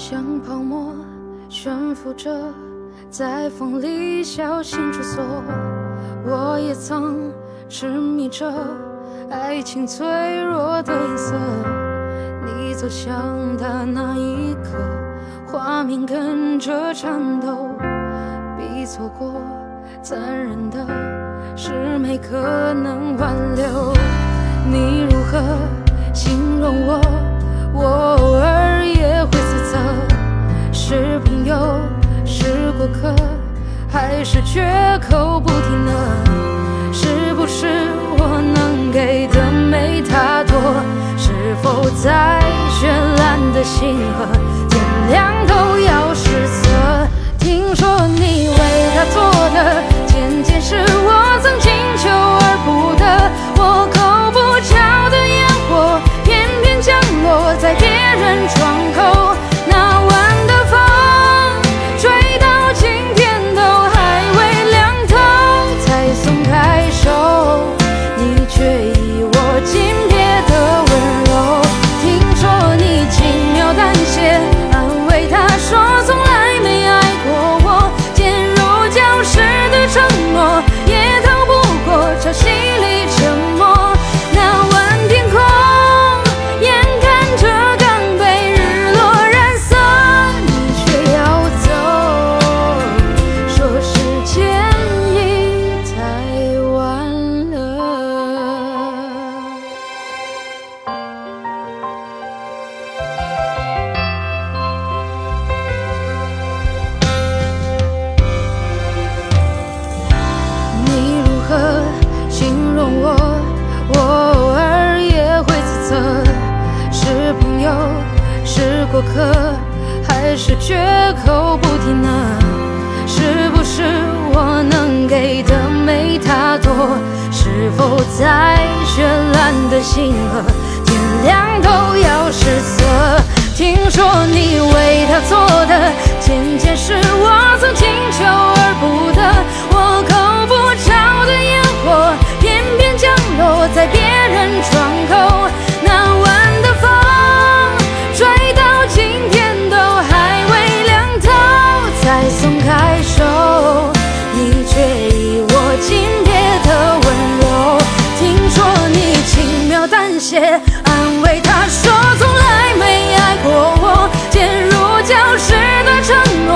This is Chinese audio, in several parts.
像泡沫悬浮着，在风里小心出错。我也曾痴迷着爱情脆弱的颜色。你走向他那一刻，画面跟着颤抖。比错过残忍的是没可能挽留。你如何形容我？我偶尔也会自责，是朋友，是过客，还是绝口不提呢？是不是我能给的没他多？是否在绚烂的星河，形容我？我偶尔也会自责，是朋友，是过客，还是绝口不提呢？是不是我能给的没他多？是否在绚烂的星河，天亮都要失色？听说你为他做的安慰他说从来没爱过我，坚如礁石的承诺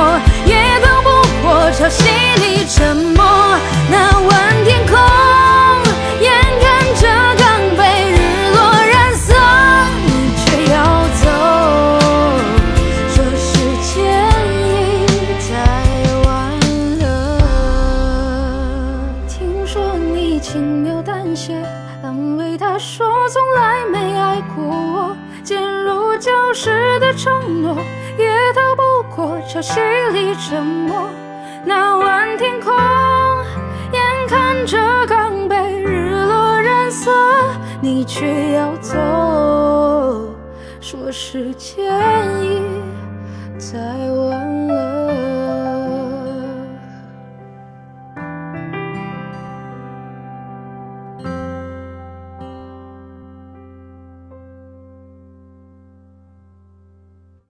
也逃不过潮汐里沉没。那晚天空，眼看着刚被日落染色，你却要走，说时间已太晚了。听说你轻描淡写。安慰他说从来没爱过我，渐入礁石的承诺也逃不过潮汐里沉没。那晚天空，眼看着刚被日落染色，你却要走，说时间已。